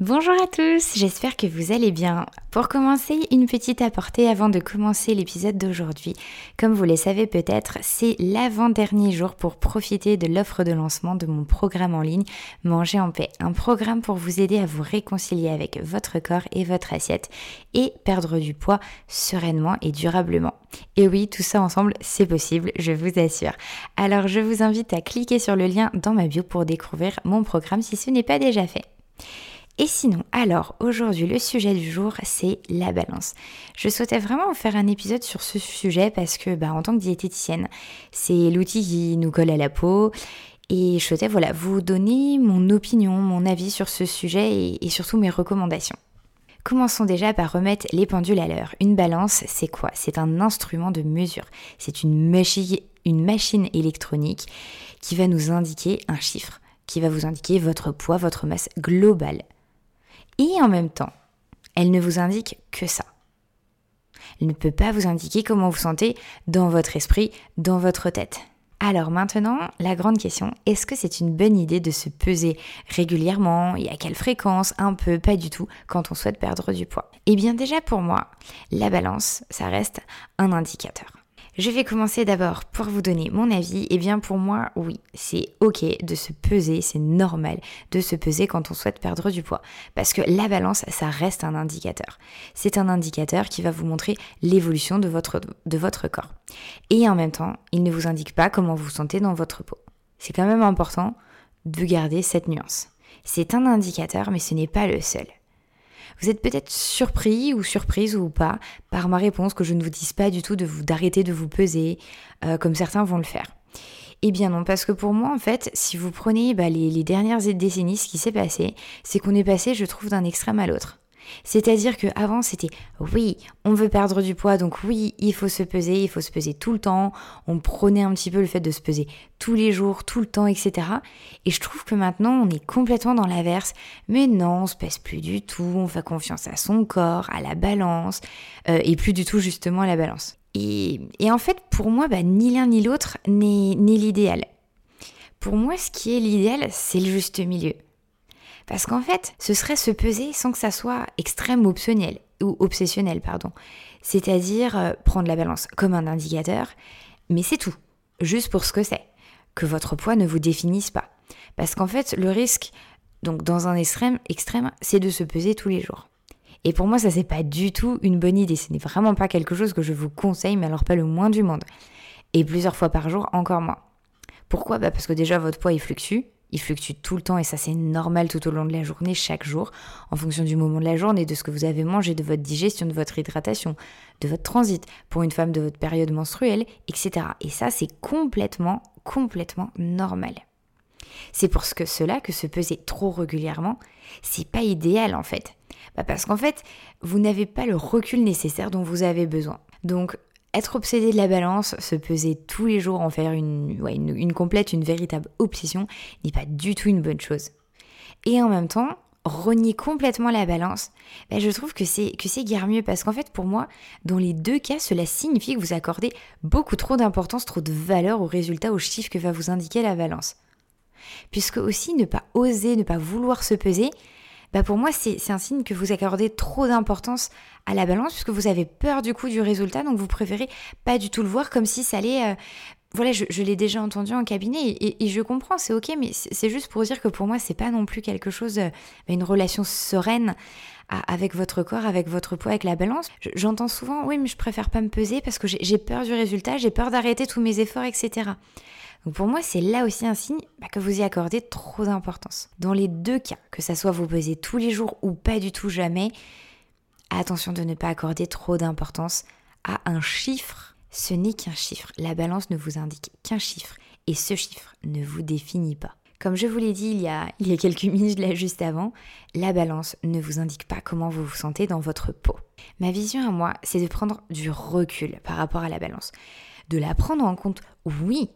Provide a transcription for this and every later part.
Bonjour à tous, j'espère que vous allez bien. Pour commencer, une petite apportée avant de commencer l'épisode d'aujourd'hui. Comme vous le savez peut-être, c'est l'avant-dernier jour pour profiter de l'offre de lancement de mon programme en ligne Manger en paix. Un programme pour vous aider à vous réconcilier avec votre corps et votre assiette et perdre du poids sereinement et durablement. Et oui, tout ça ensemble, c'est possible, je vous assure. Alors je vous invite à cliquer sur le lien dans ma bio pour découvrir mon programme si ce n'est pas déjà fait. Et sinon, alors aujourd'hui le sujet du jour c'est la balance. Je souhaitais vraiment faire un épisode sur ce sujet parce que bah, en tant que diététicienne, c'est l'outil qui nous colle à la peau et je souhaitais voilà, vous donner mon opinion, mon avis sur ce sujet et, surtout mes recommandations. Commençons déjà par remettre les pendules à l'heure. Une balance, c'est quoi? C'est un instrument de mesure. C'est une, une machine électronique qui va nous indiquer un chiffre, qui va vous indiquer votre poids, votre masse globale. Et en même temps, elle ne vous indique que ça. Elle ne peut pas vous indiquer comment vous sentez dans votre esprit, dans votre tête. Alors maintenant, la grande question, est-ce que c'est une bonne idée de se peser régulièrement et à quelle fréquence? Un peu, pas du tout, quand on souhaite perdre du poids. Eh bien déjà pour moi, la balance, ça reste un indicateur. Je vais commencer d'abord pour vous donner mon avis. Et eh bien pour moi, oui, c'est ok de se peser, c'est normal de se peser quand on souhaite perdre du poids. Parce que la balance, ça reste un indicateur. C'est un indicateur qui va vous montrer l'évolution de votre, de votre corps. Et en même temps, il ne vous indique pas comment vous vous sentez dans votre peau. C'est quand même important de garder cette nuance. C'est un indicateur, mais ce n'est pas le seul. Vous êtes peut-être surpris ou surprise ou pas par ma réponse que je ne vous dise pas du tout d'arrêter de vous peser euh, comme certains vont le faire. Eh bien non, parce que pour moi, en fait, si vous prenez bah, les dernières décennies, ce qui s'est passé, c'est qu'on est passé, je trouve, d'un extrême à l'autre. C'est-à-dire qu'avant, c'était oui, on veut perdre du poids, donc oui, il faut se peser, il faut se peser tout le temps. On prenait un petit peu le fait de se peser tous les jours, tout le temps, etc. Et je trouve que maintenant, on est complètement dans l'inverse. Mais non, on se pèse plus du tout, on fait confiance à son corps, à la balance, euh, et plus du tout justement à la balance. Et, en fait, pour moi, bah, ni l'un ni l'autre n'est l'idéal. Pour moi, ce qui est l'idéal, c'est le juste milieu. Parce qu'en fait, ce serait se peser sans que ça soit extrême ou optionnel, ou obsessionnel, pardon. C'est-à-dire euh, prendre la balance comme un indicateur, mais c'est tout, juste pour ce que c'est. Que votre poids ne vous définisse pas. Parce qu'en fait, le risque, donc dans un extrême, extrême, c'est de se peser tous les jours. Et pour moi, ça c'est pas du tout une bonne idée. Ce n'est vraiment pas quelque chose que je vous conseille, mais alors pas le moins du monde. Et plusieurs fois par jour, encore moins. Pourquoi? Bah Parce que déjà votre poids il fluctue, il fluctue tout le temps et ça c'est normal tout au long de la journée, chaque jour, en fonction du moment de la journée, de ce que vous avez mangé, de votre digestion, de votre hydratation, de votre transit, pour une femme de votre période menstruelle, etc. Et ça c'est complètement, complètement normal. C'est pour ce que cela que se peser trop régulièrement, c'est pas idéal en fait. Bah parce qu'en fait, vous n'avez pas le recul nécessaire dont vous avez besoin. Donc être obsédé de la balance, se peser tous les jours, en faire une, une, complète, une véritable obsession, n'est pas du tout une bonne chose. Et en même temps, renier complètement la balance, ben je trouve que c'est que c'est guère mieux parce qu'en fait pour moi, dans les deux cas, cela signifie que vous accordez beaucoup trop d'importance, trop de valeur au résultat, au chiffre que va vous indiquer la balance. Puisque aussi ne pas oser, ne pas vouloir se peser, bah pour moi, c'est un signe que vous accordez trop d'importance à la balance, puisque vous avez peur du coup du résultat, donc vous préférez pas du tout le voir comme si ça allait... Euh, voilà, je, l'ai déjà entendu en cabinet et, je comprends, c'est ok, mais c'est juste pour dire que pour moi, c'est pas non plus quelque chose, euh, une relation sereine avec votre corps, avec votre poids, avec la balance. J'entends souvent, oui, mais je préfère pas me peser parce que j'ai peur du résultat, j'ai peur d'arrêter tous mes efforts, etc. Donc pour moi, c'est là aussi un signe bah, que vous y accordez trop d'importance. Dans les deux cas, que ça soit vous peser tous les jours ou pas du tout jamais, attention de ne pas accorder trop d'importance à un chiffre. Ce n'est qu'un chiffre. La balance ne vous indique qu'un chiffre et ce chiffre ne vous définit pas. Comme je vous l'ai dit il y, a, il y a quelques minutes là juste avant, la balance ne vous indique pas comment vous vous sentez dans votre peau. Ma vision à moi, c'est de prendre du recul par rapport à la balance. De la prendre en compte, oui,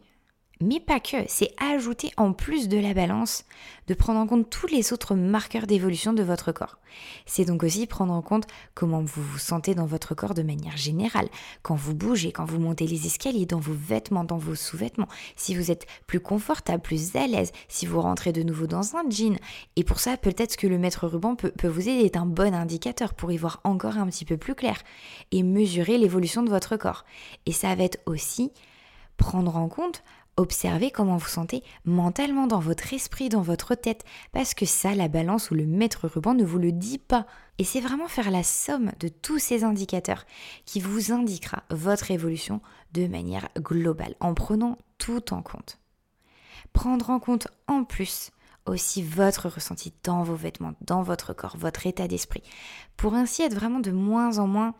mais pas que, c'est ajouter en plus de la balance, de prendre en compte tous les autres marqueurs d'évolution de votre corps. C'est donc aussi prendre en compte comment vous vous sentez dans votre corps de manière générale, quand vous bougez, quand vous montez les escaliers, dans vos vêtements, dans vos sous-vêtements, si vous êtes plus confortable, plus à l'aise, si vous rentrez de nouveau dans un jean. Et pour ça, peut-être que le maître ruban peut, vous aider, est un bon indicateur pour y voir encore un petit peu plus clair et mesurer l'évolution de votre corps. Et ça va être aussi prendre en compte Observez comment vous sentez mentalement dans votre esprit, dans votre tête, parce que ça, la balance ou le maître ruban ne vous le dit pas. Et c'est vraiment faire la somme de tous ces indicateurs qui vous indiquera votre évolution de manière globale, en prenant tout en compte. Prendre en compte en plus aussi votre ressenti dans vos vêtements, dans votre corps, votre état d'esprit, pour ainsi être vraiment de moins en moins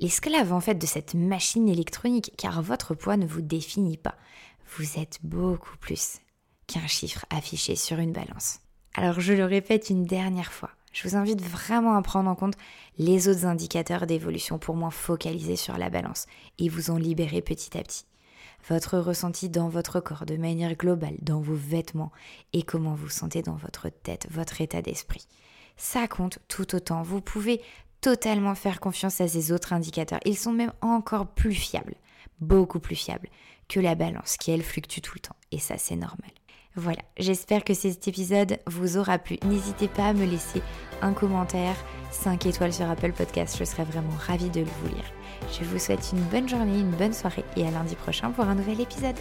l'esclave en fait de cette machine électronique, car votre poids ne vous définit pas vous êtes beaucoup plus qu'un chiffre affiché sur une balance. Alors je le répète une dernière fois, je vous invite vraiment à prendre en compte les autres indicateurs d'évolution pour moins focaliser sur la balance et vous en libérer petit à petit. Votre ressenti dans votre corps de manière globale, dans vos vêtements et comment vous sentez dans votre tête, votre état d'esprit. Ça compte tout autant. Vous pouvez totalement faire confiance à ces autres indicateurs. Ils sont même encore plus fiables, beaucoup plus fiables que la balance qui elle fluctue tout le temps. Et ça c'est normal. Voilà, j'espère que cet épisode vous aura plu. N'hésitez pas à me laisser un commentaire, 5 étoiles sur Apple Podcast, je serais vraiment ravie de vous lire. Je vous souhaite une bonne journée, une bonne soirée et à lundi prochain pour un nouvel épisode.